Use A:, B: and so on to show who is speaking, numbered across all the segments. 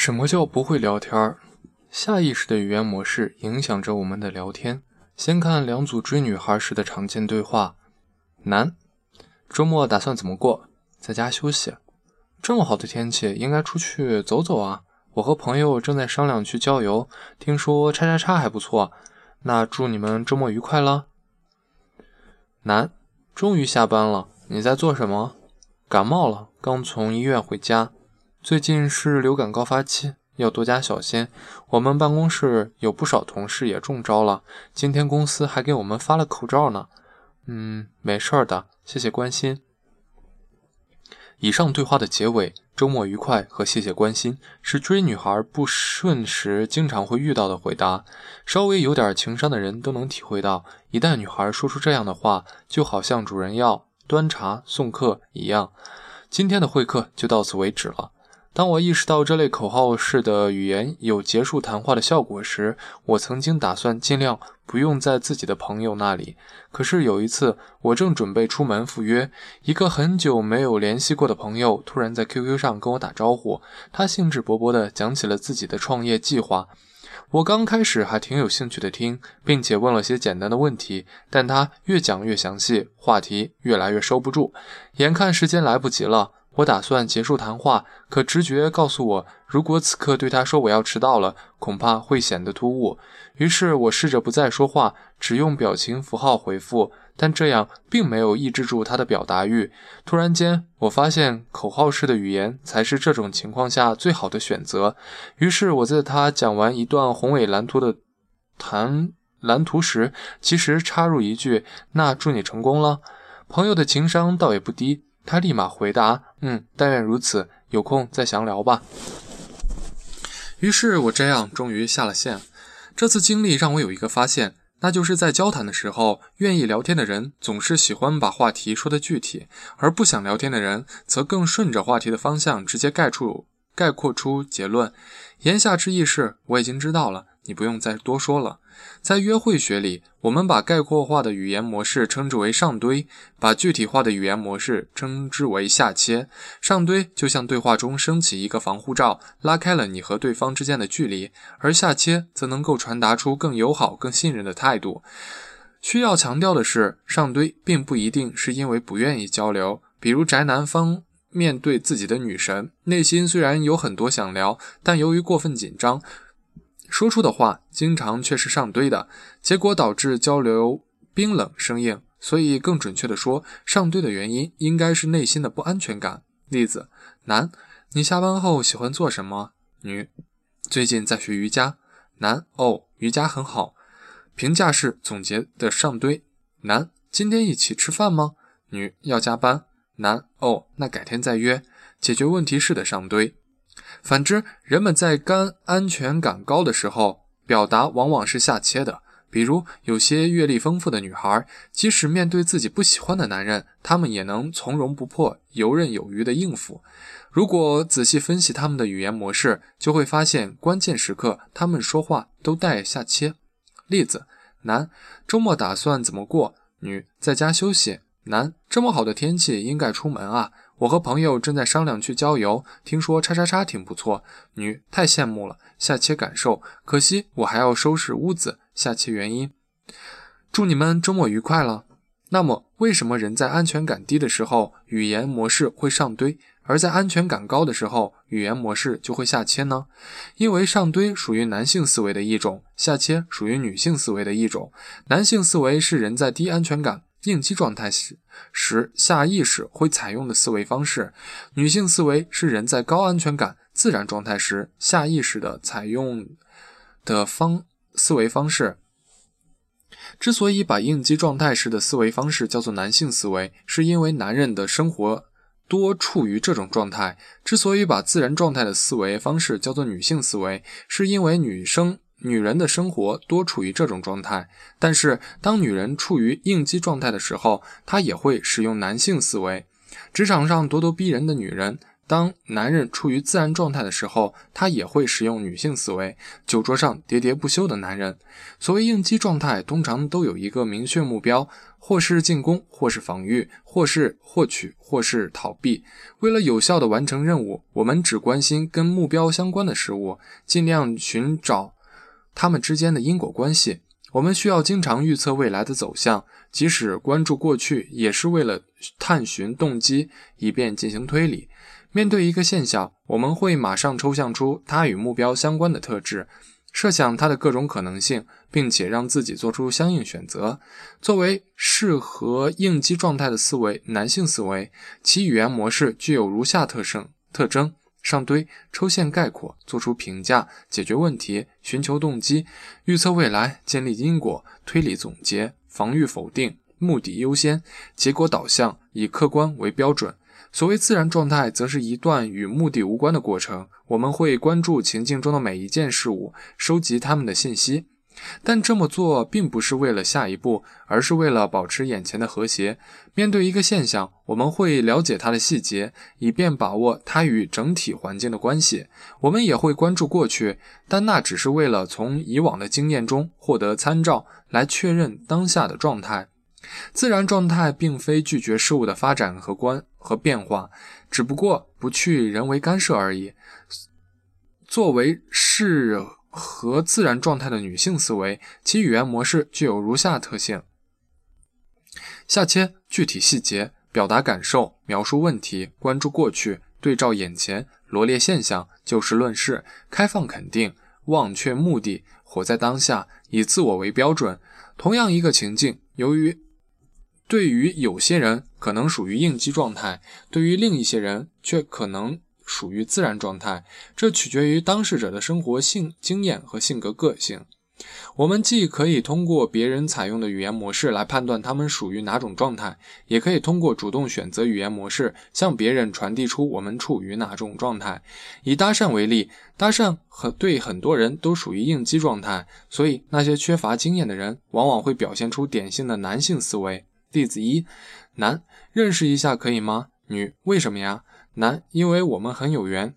A: 什么叫不会聊天？下意识的语言模式影响着我们的聊天。先看两组追女孩时的常见对话：男，周末打算怎么过？在家休息。这么好的天气，应该出去走走啊。我和朋友正在商量去郊游，听说叉叉叉还不错。那祝你们周末愉快了。男，终于下班了，你在做什么？感冒了，刚从医院回家。最近是流感高发期，要多加小心。我们办公室有不少同事也中招了，今天公司还给我们发了口罩呢。嗯，没事儿的，谢谢关心。以上对话的结尾，“周末愉快”和“谢谢关心”是追女孩不顺时经常会遇到的回答。稍微有点情商的人都能体会到，一旦女孩说出这样的话，就好像主人要端茶送客一样。今天的会客就到此为止了。当我意识到这类口号式的语言有结束谈话的效果时，我曾经打算尽量不用在自己的朋友那里。可是有一次，我正准备出门赴约，一个很久没有联系过的朋友突然在 QQ 上跟我打招呼，他兴致勃勃地讲起了自己的创业计划。我刚开始还挺有兴趣的听，并且问了些简单的问题，但他越讲越详细，话题越来越收不住，眼看时间来不及了。我打算结束谈话，可直觉告诉我，如果此刻对他说我要迟到了，恐怕会显得突兀。于是我试着不再说话，只用表情符号回复，但这样并没有抑制住他的表达欲。突然间，我发现口号式的语言才是这种情况下最好的选择。于是我在他讲完一段宏伟蓝图的谈蓝图时，其实插入一句：“那祝你成功了。”朋友的情商倒也不低。他立马回答：“嗯，但愿如此。有空再详聊吧。”于是，我这样终于下了线。这次经历让我有一个发现，那就是在交谈的时候，愿意聊天的人总是喜欢把话题说得具体，而不想聊天的人则更顺着话题的方向直接概出概括出结论。言下之意是，我已经知道了。你不用再多说了。在约会学里，我们把概括化的语言模式称之为上堆，把具体化的语言模式称之为下切。上堆就像对话中升起一个防护罩，拉开了你和对方之间的距离；而下切则能够传达出更友好、更信任的态度。需要强调的是，上堆并不一定是因为不愿意交流。比如宅男方面对自己的女神，内心虽然有很多想聊，但由于过分紧张。说出的话经常却是上堆的，结果导致交流冰冷生硬。所以更准确的说，上堆的原因应该是内心的不安全感。例子：男，你下班后喜欢做什么？女，最近在学瑜伽。男，哦，瑜伽很好。评价式总结的上堆。男，今天一起吃饭吗？女，要加班。男，哦，那改天再约。解决问题式的上堆。反之，人们在干安全感高的时候，表达往往是下切的。比如，有些阅历丰富的女孩，即使面对自己不喜欢的男人，她们也能从容不迫、游刃有余地应付。如果仔细分析他们的语言模式，就会发现关键时刻他们说话都带下切。例子：男，周末打算怎么过？女，在家休息。男，这么好的天气，应该出门啊。我和朋友正在商量去郊游，听说叉叉叉挺不错。女太羡慕了，下切感受，可惜我还要收拾屋子。下切原因，祝你们周末愉快了。那么，为什么人在安全感低的时候，语言模式会上堆，而在安全感高的时候，语言模式就会下切呢？因为上堆属于男性思维的一种，下切属于女性思维的一种。男性思维是人在低安全感。应激状态时，时下意识会采用的思维方式；女性思维是人在高安全感自然状态时下意识的采用的方思维方式。之所以把应激状态时的思维方式叫做男性思维，是因为男人的生活多处于这种状态；之所以把自然状态的思维方式叫做女性思维，是因为女生。女人的生活多处于这种状态，但是当女人处于应激状态的时候，她也会使用男性思维。职场上咄咄逼人的女人，当男人处于自然状态的时候，他也会使用女性思维。酒桌上喋喋不休的男人，所谓应激状态，通常都有一个明确目标，或是进攻，或是防御，或是获取，或是逃避。为了有效地完成任务，我们只关心跟目标相关的事物，尽量寻找他们之间的因果关系。我们需要经常预测未来的走向，即使关注过去，也是为了探寻动机，以便进行推理。面对一个现象，我们会马上抽象出它与目标相关的特质，设想它的各种可能性，并且让自己做出相应选择。作为适合应激状态的思维，男性思维，其语言模式具有如下特征：特征。上堆、抽象概括、做出评价、解决问题、寻求动机、预测未来、建立因果、推理总结、防御否定、目的优先、结果导向，以客观为标准。所谓自然状态，则是一段与目的无关的过程。我们会关注情境中的每一件事物，收集他们的信息。但这么做并不是为了下一步，而是为了保持眼前的和谐。面对一个现象，我们会了解它的细节，以便把握它与整体环境的关系。我们也会关注过去，但那只是为了从以往的经验中获得参照，来确认当下的状态。自然状态并非拒绝事物的发展和观和变化，只不过不去人为干涉而已。作为是。和自然状态的女性思维，其语言模式具有如下特性：下切具体细节，表达感受，描述问题，关注过去，对照眼前，罗列现象，就事论事，开放肯定，忘却目的，活在当下，以自我为标准。同样一个情境，由于对于有些人可能属于应激状态，对于另一些人却可能。属于自然状态，这取决于当事者的生活性经验和性格个性。我们既可以通过别人采用的语言模式来判断他们属于哪种状态，也可以通过主动选择语言模式向别人传递出我们处于哪种状态。以搭讪为例，搭讪和对很多人都属于应激状态，所以那些缺乏经验的人往往会表现出典型的男性思维。例子一：男，认识一下可以吗？女，为什么呀？男，因为我们很有缘。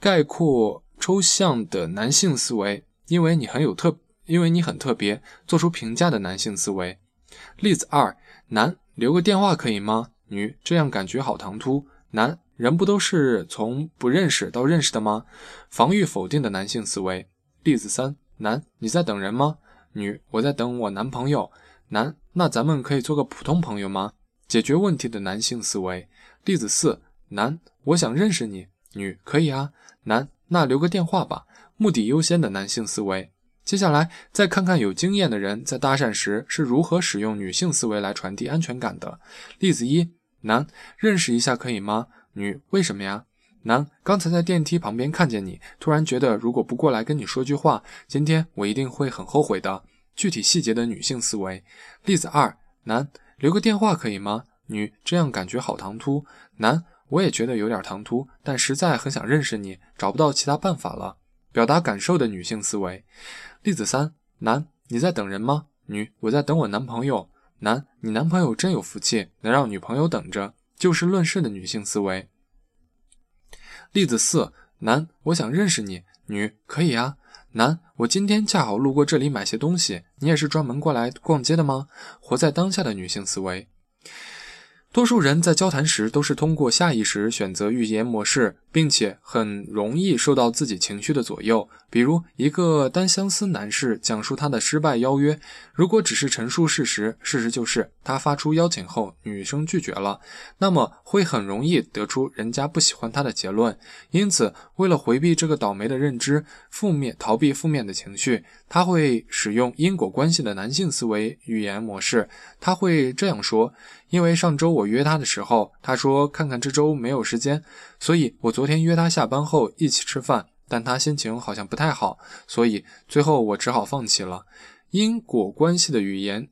A: 概括抽象的男性思维，因为你很有特，因为你很特别。做出评价的男性思维。例子二：男，留个电话可以吗？女，这样感觉好唐突。男人不都是从不认识到认识的吗？防御否定的男性思维。例子三：男，你在等人吗？女，我在等我男朋友。男，那咱们可以做个普通朋友吗？解决问题的男性思维。例子四。男，我想认识你。女，可以啊。男，那留个电话吧。目的优先的男性思维。接下来，再看看有经验的人在搭讪时是如何使用女性思维来传递安全感的。例子一：男，认识一下可以吗？女，为什么呀？男，刚才在电梯旁边看见你，突然觉得如果不过来跟你说句话，今天我一定会很后悔的。具体细节的女性思维。例子二：男，留个电话可以吗？女，这样感觉好唐突。男。我也觉得有点唐突，但实在很想认识你，找不到其他办法了。表达感受的女性思维。例子三：男，你在等人吗？女，我在等我男朋友。男，你男朋友真有福气，能让女朋友等着。就事论事的女性思维。例子四：男，我想认识你。女，可以啊。男，我今天恰好路过这里买些东西，你也是专门过来逛街的吗？活在当下的女性思维。多数人在交谈时都是通过下意识选择语言模式，并且很容易受到自己情绪的左右。比如，一个单相思男士讲述他的失败邀约，如果只是陈述事实，事实就是他发出邀请后，女生拒绝了，那么会很容易得出人家不喜欢他的结论。因此，为了回避这个倒霉的认知，负面逃避负面的情绪，他会使用因果关系的男性思维语言模式。他会这样说。因为上周我约他的时候，他说看看这周没有时间，所以我昨天约他下班后一起吃饭，但他心情好像不太好，所以最后我只好放弃了。因果关系的语言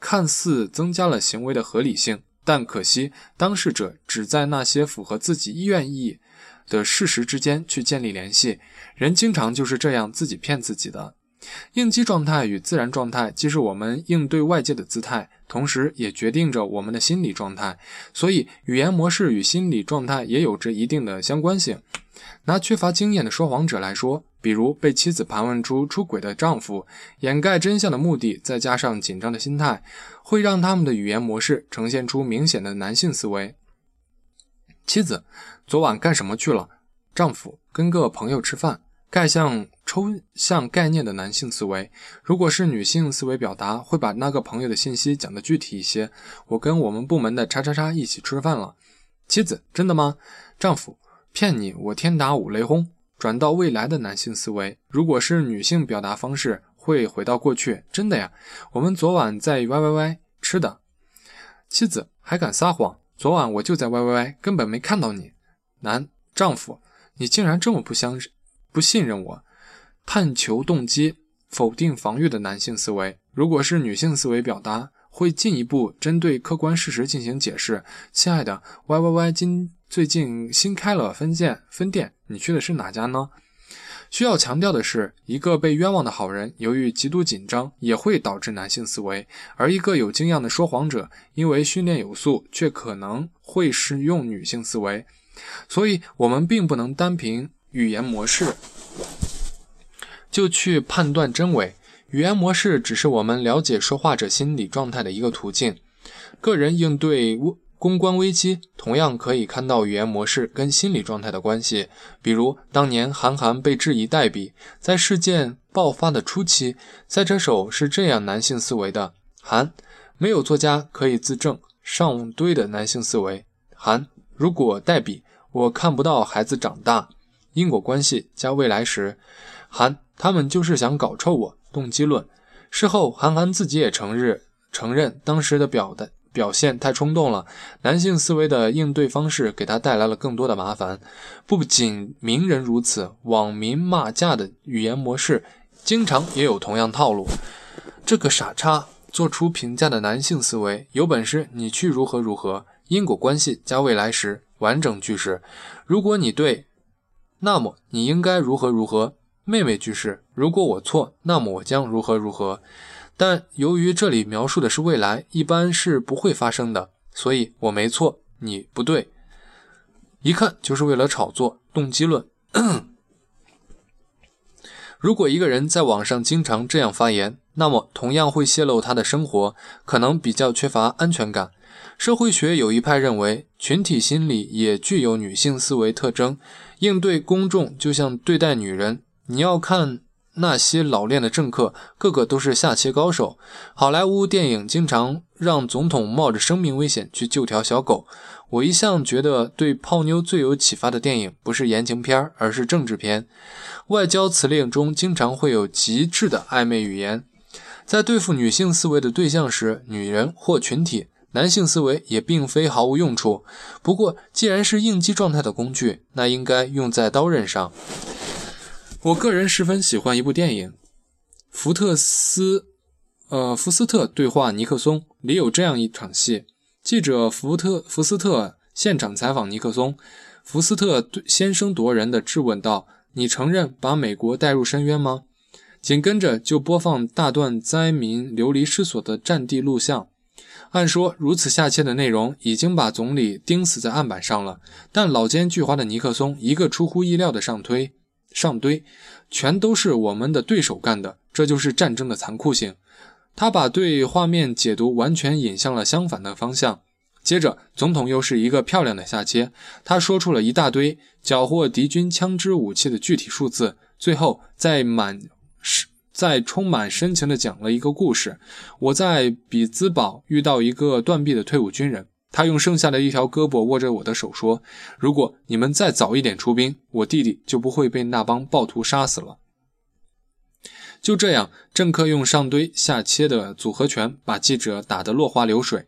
A: 看似增加了行为的合理性，但可惜当事者只在那些符合自己意愿意的事实之间去建立联系。人经常就是这样自己骗自己的。应激状态与自然状态既是我们应对外界的姿态。同时也决定着我们的心理状态。所以，语言模式与心理状态也有着一定的相关性。拿缺乏经验的说谎者来说，比如被妻子盘问出出轨的丈夫，掩盖真相的目的，再加上紧张的心态，会让他们的语言模式呈现出明显的男性思维。妻子，昨晚干什么去了？丈夫，跟个朋友吃饭。概象抽象概念的男性思维，如果是女性思维表达，会把那个朋友的信息讲得具体一些。我跟我们部门的叉叉叉一起吃饭了。妻子，真的吗？丈夫，骗你，我天打五雷轰。转到未来的男性思维，如果是女性表达方式，会回到过去。真的呀，我们昨晚在 Y Y Y 吃的。妻子还敢撒谎？昨晚我就在 Y Y Y，根本没看到你。男丈夫，你竟然这么不相信？不信任我，探求动机，否定防御的男性思维。如果是女性思维表达，会进一步针对客观事实进行解释。亲爱的，Y Y Y 今最近新开了分店，分店，你去的是哪家呢？需要强调的是，一个被冤枉的好人，由于极度紧张，也会导致男性思维；而一个有经验的说谎者，因为训练有素，却可能会使用女性思维。所以，我们并不能单凭。语言模式就去判断真伪，语言模式只是我们了解说话者心理状态的一个途径。个人应对公关危机，同样可以看到语言模式跟心理状态的关系。比如当年韩寒被质疑代笔，在事件爆发的初期，赛车手是这样男性思维的：韩没有作家可以自证，上堆的男性思维。韩如果代笔，我看不到孩子长大。因果关系加未来时，韩他们就是想搞臭我。动机论，事后韩寒自己也承认，承认当时的表的表现太冲动了。男性思维的应对方式给他带来了更多的麻烦。不仅名人如此，网民骂架的语言模式经常也有同样套路。这个傻叉做出评价的男性思维，有本事你去如何如何。因果关系加未来时，完整句式。如果你对。那么你应该如何如何？妹妹句式，如果我错，那么我将如何如何？但由于这里描述的是未来，一般是不会发生的，所以我没错，你不对。一看就是为了炒作，动机论。如果一个人在网上经常这样发言，那么同样会泄露他的生活，可能比较缺乏安全感。社会学有一派认为，群体心理也具有女性思维特征。应对公众就像对待女人，你要看那些老练的政客，个个都是下棋高手。好莱坞电影经常让总统冒着生命危险去救条小狗。我一向觉得，对泡妞最有启发的电影不是言情片，而是政治片。外交辞令中经常会有极致的暧昧语言。在对付女性思维的对象时，女人或群体。男性思维也并非毫无用处，不过既然是应激状态的工具，那应该用在刀刃上。我个人十分喜欢一部电影《福特斯》，呃，福斯特对话尼克松里有这样一场戏：记者福特福斯特现场采访尼克松，福斯特先声夺人的质问道：“你承认把美国带入深渊吗？”紧跟着就播放大段灾民流离失所的战地录像。按说如此下切的内容已经把总理钉死在案板上了，但老奸巨猾的尼克松一个出乎意料的上推上堆，全都是我们的对手干的，这就是战争的残酷性。他把对画面解读完全引向了相反的方向。接着，总统又是一个漂亮的下切，他说出了一大堆缴获敌军枪支武器的具体数字，最后在满是。在充满深情地讲了一个故事。我在比兹堡遇到一个断臂的退伍军人，他用剩下的一条胳膊握着我的手说：“如果你们再早一点出兵，我弟弟就不会被那帮暴徒杀死了。”就这样，政客用上堆下切的组合拳把记者打得落花流水。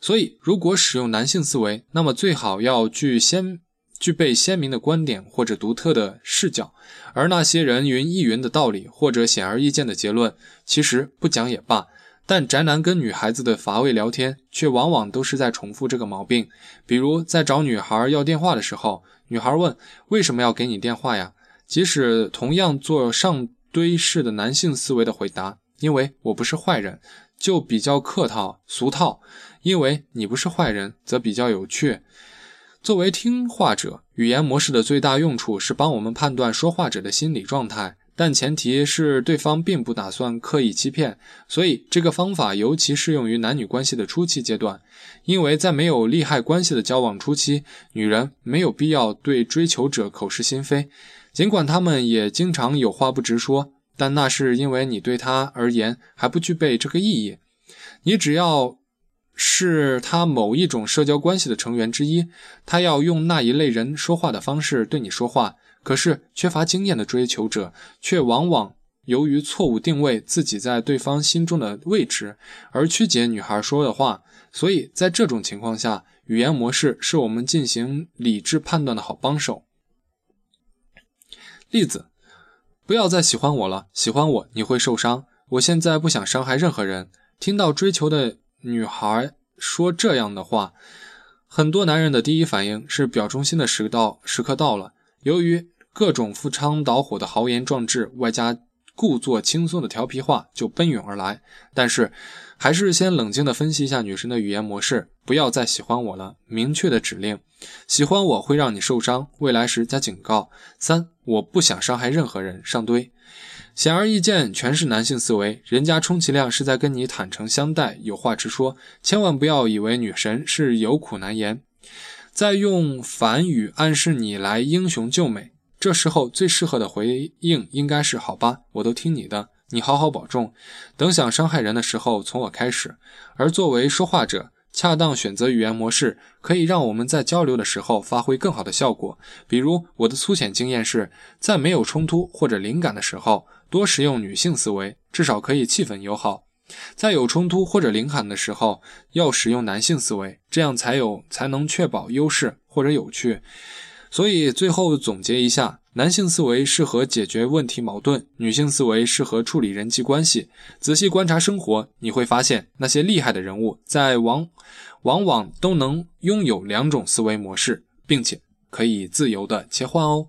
A: 所以，如果使用男性思维，那么最好要具先。具备鲜明的观点或者独特的视角，而那些人云亦云的道理或者显而易见的结论，其实不讲也罢。但宅男跟女孩子的乏味聊天，却往往都是在重复这个毛病。比如在找女孩要电话的时候，女孩问为什么要给你电话呀？即使同样做上堆式的男性思维的回答，因为我不是坏人，就比较客套俗套；因为你不是坏人，则比较有趣。作为听话者，语言模式的最大用处是帮我们判断说话者的心理状态，但前提是对方并不打算刻意欺骗。所以，这个方法尤其适用于男女关系的初期阶段，因为在没有利害关系的交往初期，女人没有必要对追求者口是心非，尽管他们也经常有话不直说，但那是因为你对他而言还不具备这个意义。你只要。是他某一种社交关系的成员之一，他要用那一类人说话的方式对你说话。可是缺乏经验的追求者却往往由于错误定位自己在对方心中的位置而曲解女孩说的话。所以在这种情况下，语言模式是我们进行理智判断的好帮手。例子：不要再喜欢我了，喜欢我你会受伤。我现在不想伤害任何人。听到追求的。女孩说这样的话，很多男人的第一反应是表忠心的时到时刻到了。由于各种赴汤蹈火的豪言壮志，外加故作轻松的调皮话，就奔涌而来。但是，还是先冷静地分析一下女神的语言模式。不要再喜欢我了，明确的指令：喜欢我会让你受伤。未来时加警告：三，我不想伤害任何人。上堆。显而易见，全是男性思维。人家充其量是在跟你坦诚相待，有话直说。千万不要以为女神是有苦难言，在用反语暗示你来英雄救美。这时候最适合的回应应该是：好吧，我都听你的，你好好保重。等想伤害人的时候，从我开始。而作为说话者，恰当选择语言模式，可以让我们在交流的时候发挥更好的效果。比如，我的粗浅经验是，在没有冲突或者灵感的时候。多使用女性思维，至少可以气氛友好。在有冲突或者灵感的时候，要使用男性思维，这样才有才能确保优势或者有趣。所以最后总结一下：男性思维适合解决问题矛盾，女性思维适合处理人际关系。仔细观察生活，你会发现那些厉害的人物在往往往都能拥有两种思维模式，并且可以自由的切换哦。